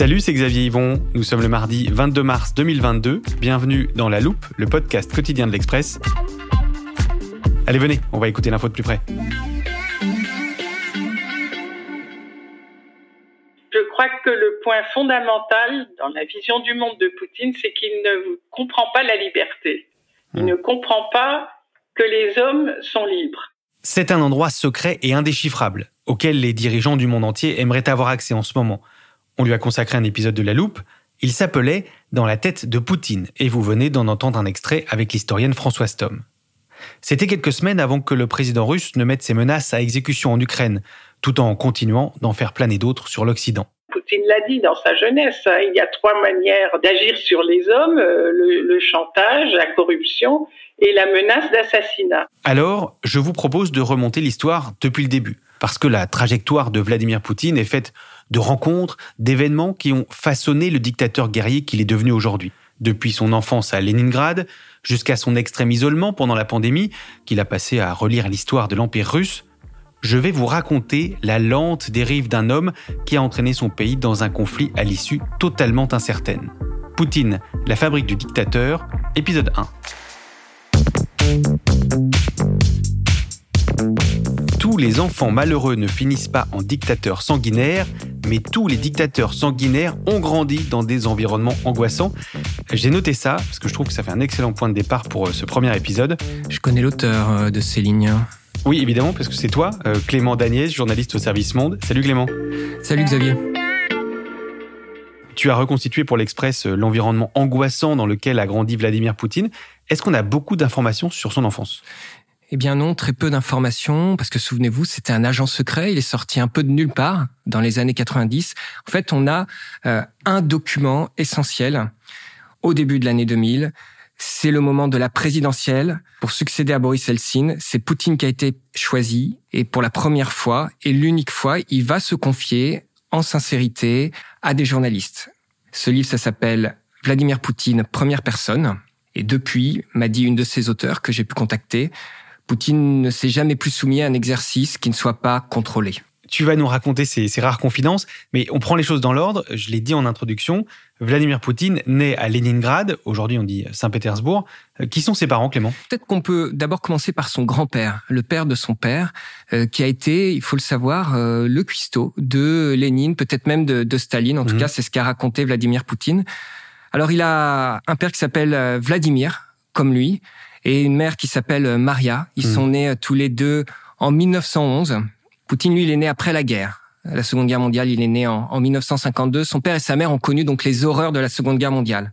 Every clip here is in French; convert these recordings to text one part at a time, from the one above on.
Salut, c'est Xavier Yvon. Nous sommes le mardi 22 mars 2022. Bienvenue dans La Loupe, le podcast quotidien de l'Express. Allez, venez, on va écouter l'info de plus près. Je crois que le point fondamental dans la vision du monde de Poutine, c'est qu'il ne comprend pas la liberté. Il ne comprend pas que les hommes sont libres. C'est un endroit secret et indéchiffrable, auquel les dirigeants du monde entier aimeraient avoir accès en ce moment. On lui a consacré un épisode de La Loupe. Il s'appelait Dans la tête de Poutine, et vous venez d'en entendre un extrait avec l'historienne Françoise Tom. C'était quelques semaines avant que le président russe ne mette ses menaces à exécution en Ukraine, tout en continuant d'en faire planer d'autres sur l'Occident. Poutine l'a dit dans sa jeunesse, hein, il y a trois manières d'agir sur les hommes, euh, le, le chantage, la corruption et la menace d'assassinat. Alors, je vous propose de remonter l'histoire depuis le début, parce que la trajectoire de Vladimir Poutine est faite de rencontres, d'événements qui ont façonné le dictateur guerrier qu'il est devenu aujourd'hui. Depuis son enfance à Leningrad, jusqu'à son extrême isolement pendant la pandémie, qu'il a passé à relire l'histoire de l'Empire russe, je vais vous raconter la lente dérive d'un homme qui a entraîné son pays dans un conflit à l'issue totalement incertaine. Poutine, la fabrique du dictateur, épisode 1. Tous les enfants malheureux ne finissent pas en dictateurs sanguinaires, mais tous les dictateurs sanguinaires ont grandi dans des environnements angoissants. J'ai noté ça parce que je trouve que ça fait un excellent point de départ pour euh, ce premier épisode. Je connais l'auteur euh, de ces lignes. Oui, évidemment, parce que c'est toi, euh, Clément Dagnès, journaliste au service Monde. Salut Clément. Salut Xavier. Tu as reconstitué pour l'Express l'environnement angoissant dans lequel a grandi Vladimir Poutine. Est-ce qu'on a beaucoup d'informations sur son enfance? Eh bien non, très peu d'informations, parce que souvenez-vous, c'était un agent secret, il est sorti un peu de nulle part dans les années 90. En fait, on a euh, un document essentiel au début de l'année 2000. C'est le moment de la présidentielle pour succéder à Boris Eltsine. C'est Poutine qui a été choisi et pour la première fois et l'unique fois, il va se confier en sincérité à des journalistes. Ce livre, ça s'appelle Vladimir Poutine, première personne. Et depuis, m'a dit une de ses auteurs que j'ai pu contacter, Poutine ne s'est jamais plus soumis à un exercice qui ne soit pas contrôlé. Tu vas nous raconter ces, ces rares confidences, mais on prend les choses dans l'ordre. Je l'ai dit en introduction, Vladimir Poutine naît à Leningrad, aujourd'hui on dit Saint-Pétersbourg. Euh, Qui sont ses parents, Clément? Peut-être qu'on peut d'abord commencer par son grand-père, le père de son père, euh, qui a été, il faut le savoir, euh, le cuistot de Lénine, peut-être même de, de Staline. En tout Mhm. cas, c'est ce qu'a raconté Vladimir Poutine. Alors, il a un père qui s'appelle Vladimir, comme lui, et une mère qui s'appelle euh, Maria. Ils Mhm. sont nés euh, tous les deux en 1911. Poutine, lui, il est né après la guerre. La Seconde Guerre mondiale, il est né en, en 1952. Son père et sa mère ont connu donc les horreurs de la Seconde Guerre mondiale.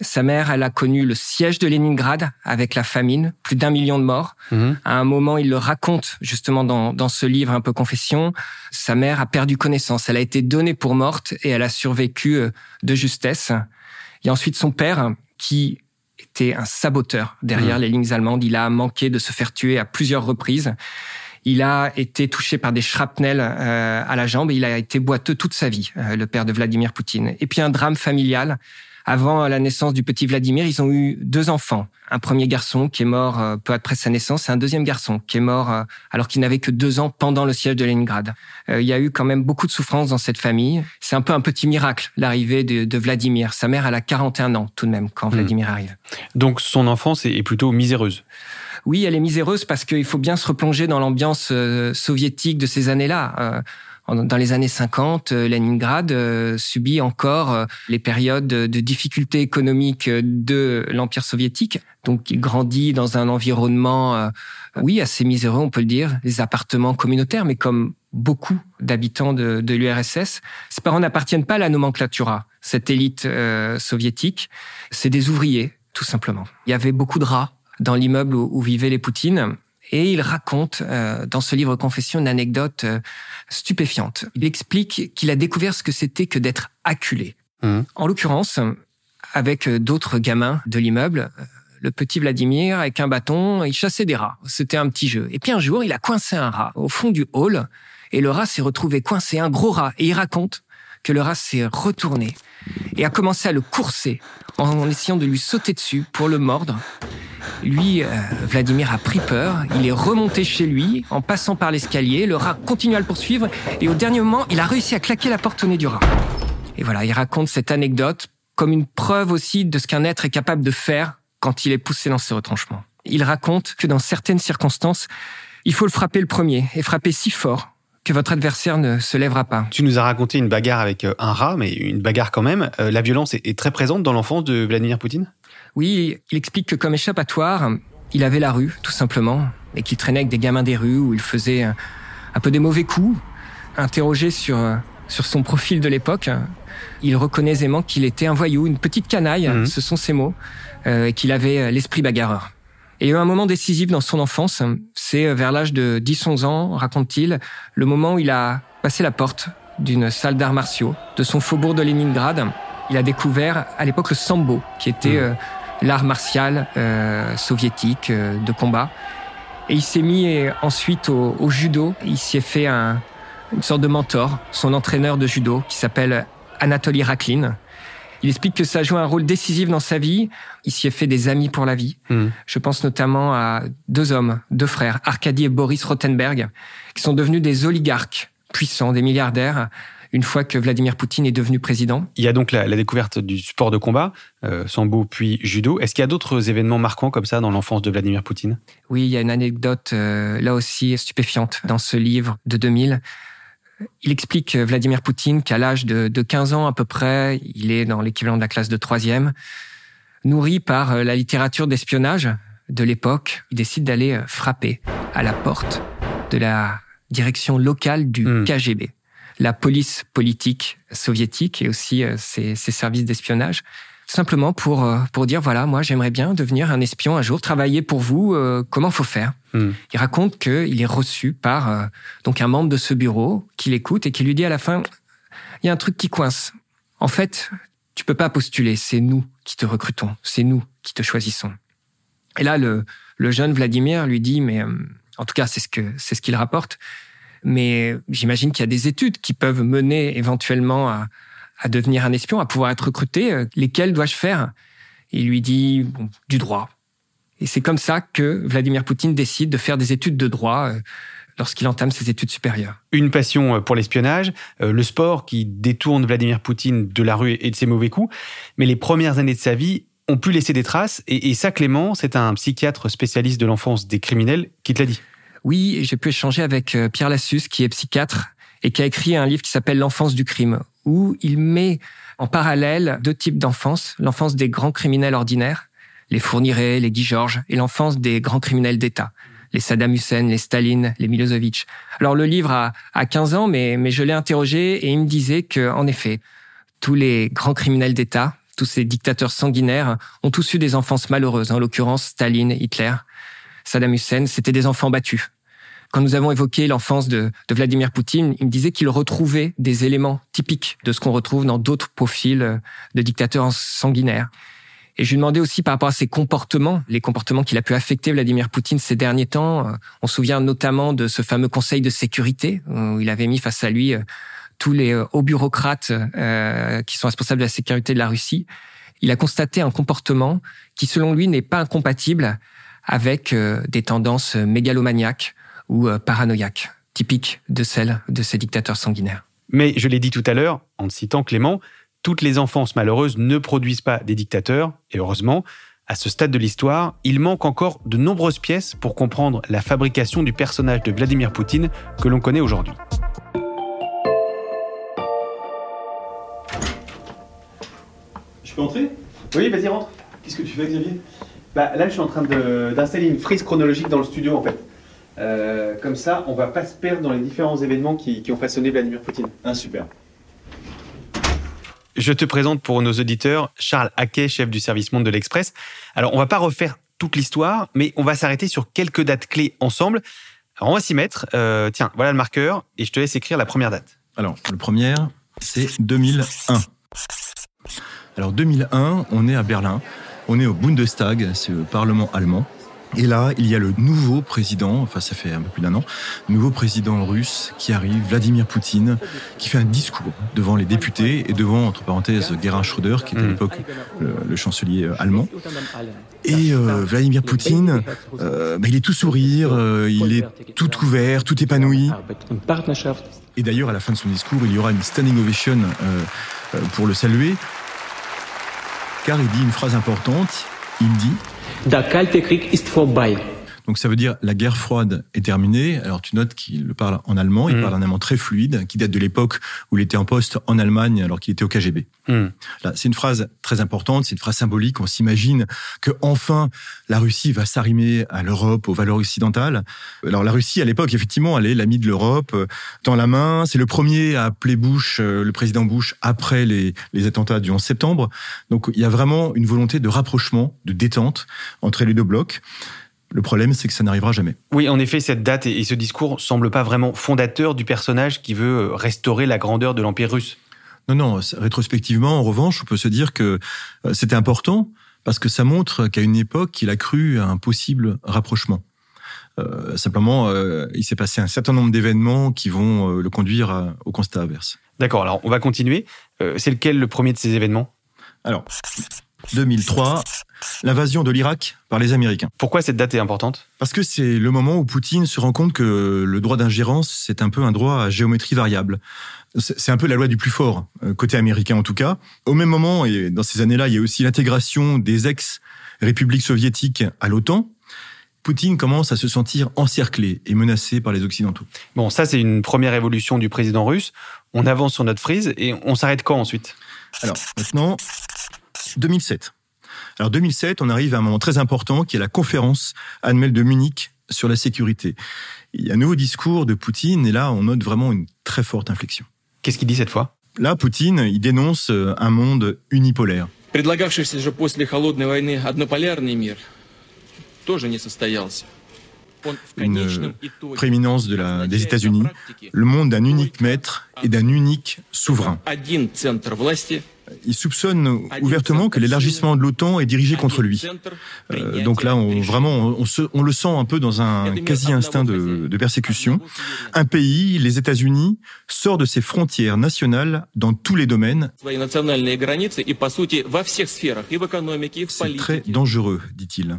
Sa mère, elle a connu le siège de Leningrad avec la famine, plus d'un million de morts. Mhm. À un moment, il le raconte justement dans, dans ce livre un peu confession. Sa mère a perdu connaissance. Elle a été donnée pour morte et elle a survécu euh, de justesse. A ensuite son père qui était un saboteur derrière les lignes allemandes. Il a manqué de se faire tuer à plusieurs reprises. Il a été touché par des shrapnels euh, à la jambe et il a été boiteux toute sa vie, euh, le père de Vladimir Poutine. Et puis un drame familial. Avant la naissance du petit Vladimir, ils ont eu deux enfants. Un premier garçon qui est mort euh, peu après sa naissance et un deuxième garçon qui est mort euh, alors qu'il n'avait que deux ans pendant le siège de Leningrad. Euh, il y a eu quand même beaucoup de souffrance dans cette famille. C'est un peu un petit miracle, l'arrivée de, de Vladimir. Sa mère, elle a 41 ans tout de même quand Vladimir arrive. Donc son enfance est plutôt miséreuse. Oui, elle est miséreuse parce qu'il faut bien se replonger dans l'ambiance soviétique de ces années-là. Dans les années 50, euh, Leningrad euh, subit encore euh, les périodes de difficultés économiques de l'Empire soviétique. Donc, il grandit dans un environnement, oui, assez miséreux, on peut le dire, des appartements communautaires, mais comme beaucoup d'habitants de, l'URSS, ses parents n'appartiennent pas à la nomenclatura, cette élite soviétique. C'est des ouvriers, tout simplement. Il y avait beaucoup de rats dans l'immeuble où, vivaient les Poutines. Et il raconte euh, dans ce livre Confession une anecdote euh, stupéfiante. Il explique qu'il a découvert ce que c'était que d'être acculé. Mmh. En l'occurrence, avec d'autres gamins de l'immeuble, le petit Vladimir, avec un bâton, il chassait des rats. C'était un petit jeu. Et puis un jour, il a coincé un rat au fond du hall, et le rat s'est retrouvé coincé, un gros rat. Et il raconte que le rat s'est retourné et a commencé à le courser en essayant de lui sauter dessus pour le mordre. Lui, euh, Vladimir a pris peur, il est remonté chez lui en passant par l'escalier, le rat continue à le poursuivre et au dernier moment, il a réussi à claquer la porte au nez du rat. Et voilà, il raconte cette anecdote comme une preuve aussi de ce qu'un être est capable de faire quand il est poussé dans ses retranchements. Il raconte que dans certaines circonstances, il faut le frapper le premier et frapper si fort que votre adversaire ne se lèvera pas. Tu nous as raconté une bagarre avec euh, un rat, mais une bagarre quand même. Euh, la violence est très présente dans l'enfance de Vladimir Poutine? Oui, il explique que comme échappatoire, il avait la rue, tout simplement, et qu'il traînait avec des gamins des rues où il faisait un peu des mauvais coups. Interrogé sur, euh, sur son profil de l'époque, il reconnaît aisément qu'il était un voyou, une petite canaille, mhm. ce sont ses mots, et qu'il avait l'esprit bagarreur. Et il y a eu un moment décisif dans son enfance, c'est vers l'âge de 10-11 ans, raconte-t-il, le moment où il a passé la porte d'une salle d'arts martiaux de son faubourg de Leningrad. Il a découvert à l'époque le sambo, qui était mmh. euh, l'art martial euh, soviétique euh, de combat. Et il s'est mis ensuite au, judo. Il s'y est fait un, une sorte de mentor, son entraîneur de judo, qui s'appelle Anatoly Raklin, il explique que ça joue un rôle décisif dans sa vie. Il s'y est fait des amis pour la vie. Hmm. Je pense notamment à deux hommes, deux frères, Arkady et Boris Rothenberg, qui sont devenus des oligarques puissants, des milliardaires, une fois que Vladimir Poutine est devenu président. Il y a donc la, découverte du sport de combat, euh, sambo puis judo. Est-ce qu'il y a d'autres événements marquants comme ça dans l'enfance de Vladimir Poutine? Oui, il y a une anecdote euh, là aussi stupéfiante dans ce livre de 2000 il explique, euh, Vladimir Poutine, qu'à l'âge de, 15 ans à peu près, il est dans l'équivalent de la classe de troisième, nourri par euh, la littérature d'espionnage de l'époque, il décide d'aller euh, frapper à la porte de la direction locale du hmm. KGB, la police politique soviétique et aussi ses services d'espionnage. Simplement pour euh, pour dire voilà moi j'aimerais bien devenir un espion un jour travailler pour vous euh, comment faut faire hmm. il raconte qu'il est reçu par euh, donc un membre de ce bureau qui l'écoute et qui lui dit à la fin il y a un truc qui coince. En fait tu peux pas postuler. C'est nous qui te recrutons. C'est nous qui te choisissons et là le le jeune Vladimir lui dit mais en tout cas c'est ce que c'est ce qu'il rapporte mais j'imagine qu'il y a des études qui peuvent mener éventuellement à devenir un espion, à pouvoir être recruté, euh, lesquels dois-je faire? Il lui dit du droit. Et c'est comme ça que Vladimir Poutine décide de faire des études de droit euh, lorsqu'il entame ses études supérieures. Une passion euh, pour l'espionnage, le sport qui détourne Vladimir Poutine de la rue et de ses mauvais coups, mais les premières années de sa vie ont pu laisser des traces, et, ça Clément, c'est un psychiatre spécialiste de l'enfance des criminels qui te l'a dit. Oui, j'ai pu échanger avec Pierre Lassus, qui est psychiatre et qui a écrit un livre qui s'appelle L'enfance du crime, où il met en parallèle deux types d'enfance, l'enfance des grands criminels ordinaires, les Fourniret, les Guy Georges, et l'enfance des grands criminels d'État, les Saddam Hussein, les Staline, les Milosevic. Alors le livre a, a 15 ans, mais, mais je l'ai interrogé et il me disait que, en effet, tous les grands criminels d'État, tous ces dictateurs sanguinaires ont tous eu des enfances malheureuses, en l'occurrence Staline, Hitler, Saddam Hussein, c'était des enfants battus. Quand nous avons évoqué l'enfance de, Vladimir Poutine, il me disait qu'il retrouvait des éléments typiques de ce qu'on retrouve dans d'autres profils de dictateurs sanguinaires. Et je lui demandais aussi par rapport à ses comportements, les comportements qu'il a pu affecter Vladimir Poutine ces derniers temps. On se souvient notamment de ce fameux Conseil de sécurité où il avait mis face à lui euh, tous les euh, hauts bureaucrates euh, qui sont responsables de la sécurité de la Russie. Il a constaté un comportement qui, selon lui, n'est pas incompatible avec des tendances mégalomaniaques ou euh, paranoïaque, typique de celle de ces dictateurs sanguinaires. Mais je l'ai dit tout à l'heure, en citant Clément, toutes les enfances malheureuses ne produisent pas des dictateurs, et heureusement, à ce stade de l'histoire, il manque encore de nombreuses pièces pour comprendre la fabrication du personnage de Vladimir Poutine que l'on connaît aujourd'hui. Je peux entrer? Oui, vas-y, rentre. Qu'est-ce que tu fais, Xavier? Bah là, je suis en train d'installer une frise chronologique dans le studio, en fait. Euh, comme ça, on va pas se perdre dans les différents événements qui, ont façonné Vladimir Poutine. Ah, super. Je te présente pour nos auditeurs Charles Haquet, chef du service monde de l'Express. Alors, on va pas refaire toute l'histoire, mais on va s'arrêter sur quelques dates clés ensemble. Alors, on va s'y mettre. Euh, tiens, voilà le marqueur et je te laisse écrire la première date. Alors, le premier, c'est 2001. Alors, 2001, on est à Berlin. On est au Bundestag, c'est le Parlement allemand. Et là, il y a le nouveau président, enfin ça fait un peu plus d'un an, nouveau président russe qui arrive, Vladimir Poutine, qui fait un discours devant les députés et devant, entre parenthèses, Gerhard Schröder, qui était à l'époque le, chancelier euh, allemand. Et euh, Vladimir Poutine, euh, bah, il est tout sourire, il est tout ouvert, tout épanoui. Et d'ailleurs, à la fin de son discours, il y aura une standing ovation pour le saluer, car il dit une phrase importante, il dit Der Kalte Krieg ist vorbei. Donc ça veut dire la guerre froide est terminée. Alors tu notes qu'il parle en allemand, il mm. parle un allemand très fluide, qui date de l'époque où il était en poste en Allemagne alors qu'il était au KGB. Mm. Là, c'est une phrase très importante, c'est une phrase symbolique. On s'imagine que enfin la Russie va s'arrimer à l'Europe, aux valeurs occidentales. Alors la Russie à l'époque, effectivement, elle est l'amie de l'Europe, euh, dans la main. C'est le premier à appeler Bush, euh, le président Bush, après les, les attentats du 11 septembre. Donc il y a vraiment une volonté de rapprochement, de détente entre les deux blocs. Le problème, c'est que ça n'arrivera jamais. Oui, en effet, cette date et ce discours semblent pas vraiment fondateurs du personnage qui veut euh, restaurer la grandeur de l'Empire russe. Non, non, rétrospectivement, en revanche, on peut se dire que euh, c'était important parce que ça montre qu'à une époque, il a cru à un possible rapprochement. Euh, simplement, il s'est passé un certain nombre d'événements qui vont le conduire au constat inverse. D'accord, alors on va continuer. c'est lequel le premier de ces événements? Alors, 2003, l'invasion de l'Irak par les Américains. Pourquoi cette date est importante? Parce que c'est le moment où Poutine se rend compte que le droit d'ingérence, c'est un peu un droit à géométrie variable. C'est un peu la loi du plus fort, euh, côté américain en tout cas. Au même moment, et dans ces années-là, il y a aussi l'intégration des ex-républiques soviétiques à l'OTAN. Poutine commence à se sentir encerclé et menacé par les Occidentaux. Bon, ça c'est une première évolution du président russe. On avance sur notre frise et on s'arrête quand ensuite? Alors maintenant, 2007. Alors 2007, on arrive à un moment très important qui est la conférence annuelle de Munich sur la sécurité. Il y a un nouveau discours de Poutine et là, on note vraiment une très forte inflexion. Qu'est-ce qu'il dit cette fois? Là, Poutine, il dénonce euh, un monde unipolaire. Une prééminence de la, des États-Unis, le monde d'un unique maître et d'un unique souverain. Il soupçonne ouvertement que l'élargissement de l'OTAN est dirigé contre lui. Euh, donc là, on, vraiment, on, le sent un peu dans un quasi-instinct de, de, persécution. Un pays, les États-Unis, sort de ses frontières nationales dans tous les domaines. C'est très dangereux, dit-il.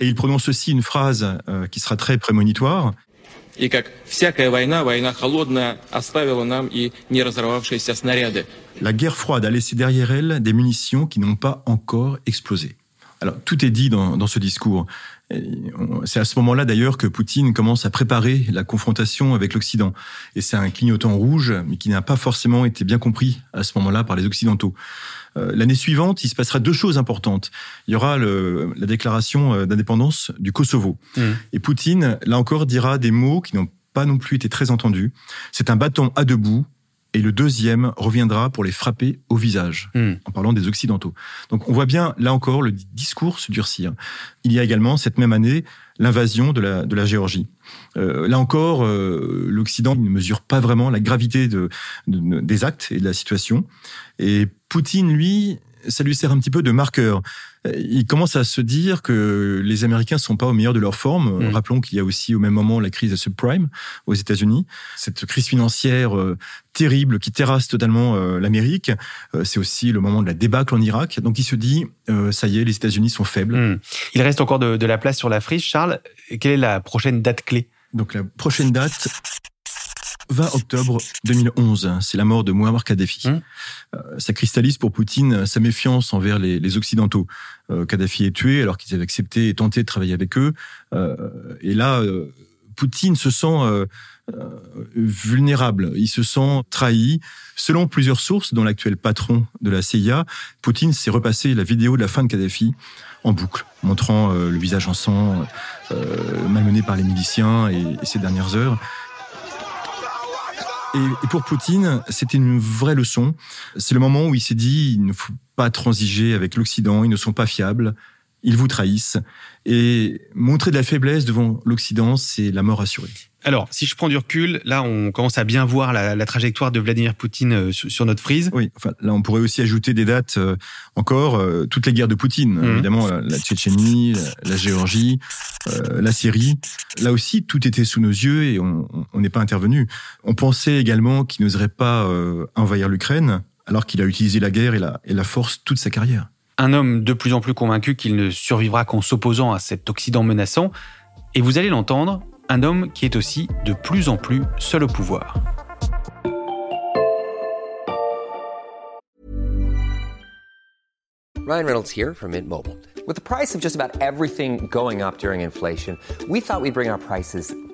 Et il prononce aussi une phrase euh, qui sera très prémonitoire. И как всякая война, война холодная оставила нам и не разорвавшиеся снаряды. La guerre froide a laissé derrière elle des munitions qui n'ont pas encore explosé. Alors, tout est dit dans, dans ce discours. C'est à ce moment-là d'ailleurs que Poutine commence à préparer la confrontation avec l'Occident. Et c'est un clignotant rouge, mais qui n'a pas forcément été bien compris à ce moment-là par les Occidentaux. Euh, l'année suivante, il se passera deux choses importantes. Il y aura le, la déclaration euh, d'indépendance du Kosovo. Mmh. Et Poutine, là encore, dira des mots qui n'ont pas non plus été très entendus. C'est un bâton à deux bouts et le deuxième reviendra pour les frapper au visage, hmm. en parlant des Occidentaux. Donc on voit bien, là encore, le discours se durcir. Il y a également, cette même année, l'invasion de la, de la Géorgie. Euh, là encore, euh, l'Occident ne mesure pas vraiment la gravité de, des actes et de la situation. Et Poutine, lui, ça lui sert un petit peu de marqueur. Il commence à se dire que les Américains sont pas au meilleur de leur forme. Mm. Rappelons qu'il y a aussi au même moment la crise de subprime aux États-Unis, cette crise financière euh, terrible qui terrasse totalement euh, l'Amérique. Euh, c'est aussi le moment de la débâcle en Irak. Donc il se dit, ça y est, les États-Unis sont faibles. Mm. Il reste encore de, de la place sur la frise. Charles, quelle est la prochaine date clé? Donc la prochaine date, 20 octobre 2011, c'est la mort de Muammar Kadhafi. Hum. Euh, ça cristallise pour Poutine sa méfiance envers les, Occidentaux. Euh, Kadhafi est tué alors qu'ils avaient accepté et tenté de travailler avec eux. Euh, et là, Poutine se sent vulnérable, il se sent trahi. Selon plusieurs sources, dont l'actuel patron de la CIA, Poutine s'est repassé la vidéo de la fin de Kadhafi en boucle, montrant le visage en sang, malmené par les miliciens et, et ses dernières heures. Et, pour Poutine, c'était une vraie leçon. C'est le moment où il s'est dit, il ne faut pas transiger avec l'Occident, ils ne sont pas fiables, ils vous trahissent. Et montrer de la faiblesse devant l'Occident, c'est la mort assurée. Alors, si je prends du recul, là, on commence à bien voir la, trajectoire de Vladimir Poutine euh, sur, notre frise. Oui, enfin, là, on pourrait aussi ajouter des dates euh, encore, euh, toutes les guerres de Poutine, mmh. évidemment, la Tchétchénie, la, Géorgie, la Syrie. Là aussi, tout était sous nos yeux et on n'est pas intervenu. On pensait également qu'il n'oserait pas envahir l'Ukraine, alors qu'il a utilisé la guerre et la, et la force toute sa carrière. Un homme de plus en plus convaincu qu'il ne survivra qu'en s'opposant à cet Occident menaçant. Et vous allez l'entendre, un homme qui est aussi de plus en plus seul au pouvoir. Ryan Reynolds here from Mint Mobile. With the price of just about everything going up during inflation, we thought we'd bring our prices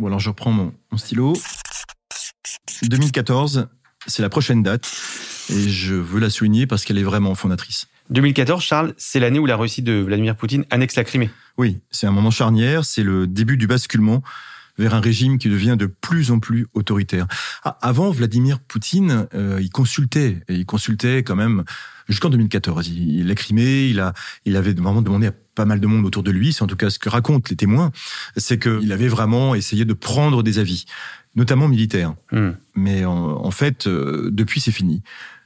Bon alors je reprends mon, mon stylo. 2014, c'est la prochaine date et je veux la souligner parce qu'elle est vraiment fondatrice. 2014, Charles, c'est l'année où la Russie de Vladimir Poutine annexe la Crimée. Oui, c'est un moment charnière, c'est le début du basculement vers un régime qui devient de plus en plus autoritaire. Ah, avant, Vladimir Poutine, euh, il consultait, et il consultait quand même jusqu'en 2014. Il, l'a Crimée, il, a, il avait vraiment demandé à pas mal de monde autour de lui, c'est en tout cas ce que racontent les témoins, c'est qu'il avait vraiment essayé de prendre des avis notamment militaire. Hmm. Mais en, fait, euh, depuis, c'est fini.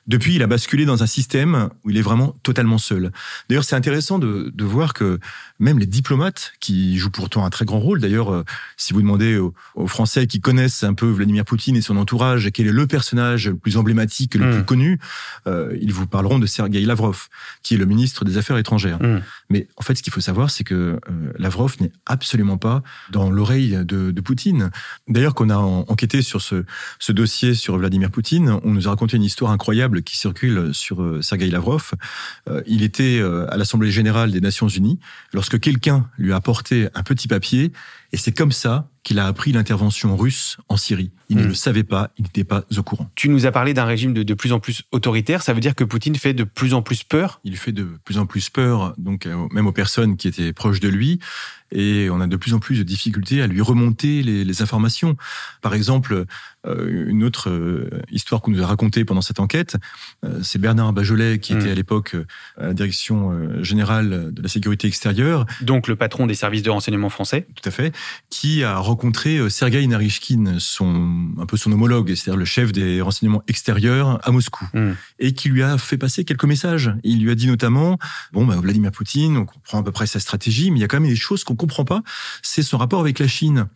Depuis, il a basculé dans un système où il est vraiment totalement seul. D'ailleurs, c'est intéressant de, de, voir que même les diplomates, qui jouent pourtant un très grand rôle, d'ailleurs, euh, si vous demandez aux, Français qui connaissent un peu Vladimir Poutine et son entourage, quel est le personnage le plus emblématique, le plus hmm. connu, euh, ils vous parleront de Sergei Lavrov, qui est le ministre des Affaires étrangères. Hmm. Mais en fait, ce qu'il faut savoir, c'est que euh, Lavrov n'est absolument pas dans l'oreille de, de, Poutine. D'ailleurs, qu'on a enquêté sur ce, ce dossier sur Vladimir Poutine, on nous a raconté une histoire incroyable qui circule sur euh, Sergei Lavrov. Euh, il était euh, à l'Assemblée générale des Nations unies lorsque quelqu'un lui a apporté un petit papier et c'est comme ça qu'il a appris l'intervention russe en Syrie. Il ne hmm. le savait pas, il n'était pas au courant. Tu nous as parlé d'un régime de, de, plus en plus autoritaire, ça veut dire que Poutine fait de plus en plus peur? Il fait de plus en plus peur, donc même aux personnes qui étaient proches de lui, et on a de plus en plus de difficultés à lui remonter les, les informations. Par exemple, euh, une autre euh, histoire qu'on nous a racontée pendant cette enquête, euh, c'est Bernard Bajolet qui était hmm. à l'époque à la direction générale de la sécurité extérieure. Donc le patron des services de renseignement français. Tout à fait. Qui a rencontré Sergei Narishkin, son, un peu son homologue, c'est-à-dire le chef des renseignements extérieurs à Moscou. Hmm. Et qui lui a fait passer quelques messages. Il lui a dit notamment, bon, bah, Vladimir Poutine, on comprend à peu près sa stratégie, mais il y a quand même des choses qu'on comprend pas. C'est son rapport avec la Chine.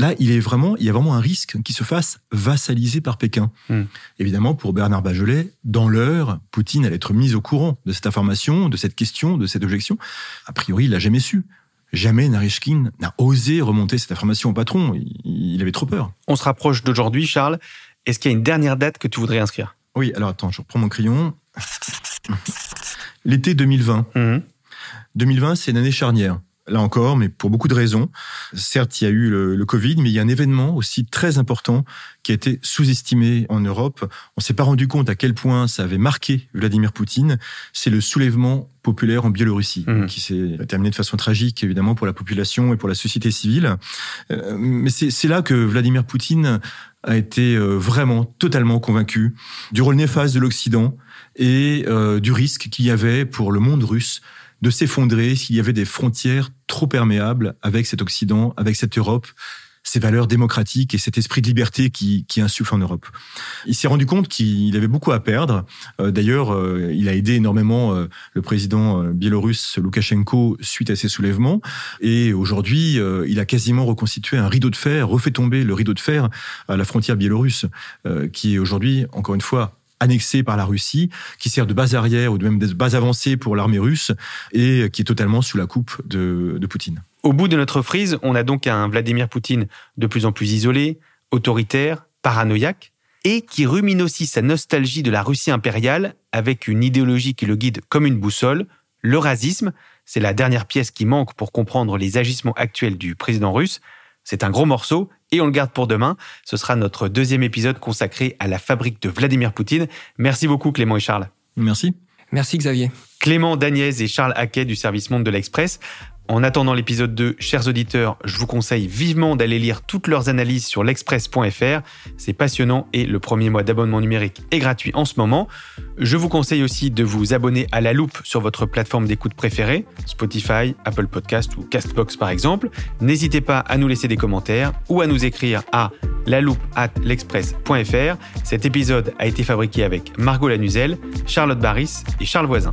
Là, il est vraiment, il y a vraiment un risque qu'il se fasse vassaliser par Pékin. Hmm. Évidemment, pour Bernard Bajolet, dans l'heure, Poutine allait être mis au courant de cette information, de cette question, de cette objection. A priori, il l'a jamais su. Jamais Narishkin n'a osé remonter cette information au patron. Il, avait trop peur. On se rapproche d'aujourd'hui, Charles. Est-ce qu'il y a une dernière date que tu voudrais inscrire? Oui, alors attends, je reprends mon crayon. L'été 2020. 2020, hmm. c'est une année charnière là encore, mais pour beaucoup de raisons. Certes, il y a eu le, Covid, mais il y a un événement aussi très important qui a été sous-estimé en Europe. On s'est pas rendu compte à quel point ça avait marqué Vladimir Poutine. C'est le soulèvement populaire en Biélorussie, mmh. qui s'est terminé de façon tragique, évidemment, pour la population et pour la société civile. Euh, mais c'est là que Vladimir Poutine a été euh, vraiment totalement convaincu du rôle néfaste de l'Occident et euh, du risque qu'il y avait pour le monde russe de s'effondrer s'il y avait des frontières trop perméables avec cet Occident, avec cette Europe, ces valeurs démocratiques et cet esprit de liberté qui, qui insuffle en Europe. Il s'est rendu compte qu'il avait beaucoup à perdre. Euh, d'ailleurs, euh, il a aidé énormément euh, le président biélorusse Loukachenko suite à ses soulèvements. Et aujourd'hui, il a quasiment reconstitué un rideau de fer, refait tomber le rideau de fer à la frontière biélorusse, qui est aujourd'hui, encore une fois, annexé par la Russie, qui sert de base arrière ou de même de base avancée pour l'armée russe et qui est totalement sous la coupe de, Poutine. Au bout de notre frise, on a donc un Vladimir Poutine de plus en plus isolé, autoritaire, paranoïaque, et qui rumine aussi sa nostalgie de la Russie impériale avec une idéologie qui le guide comme une boussole, le racisme. C'est la dernière pièce qui manque pour comprendre les agissements actuels du président russe. C'est un gros morceau et on le garde pour demain. Ce sera notre deuxième épisode consacré à la fabrique de Vladimir Poutine. Merci beaucoup Clément et Charles. Merci. Merci Xavier. Clément Dagnès et Charles Haquet du service Monde de l'Express. En attendant l'épisode 2, chers auditeurs, je vous conseille vivement d'aller lire toutes leurs analyses sur l'express.fr. C'est passionnant et le premier mois d'abonnement numérique est gratuit en ce moment. Je vous conseille aussi de vous abonner à La Loupe sur votre plateforme d'écoute préférée, Spotify, Apple Podcast ou Castbox par exemple. N'hésitez pas à nous laisser des commentaires ou à nous écrire à la loupe at l'express.fr. Cet épisode a été fabriqué avec Margot Lanuzel, Charlotte Barris et Charles Voisin.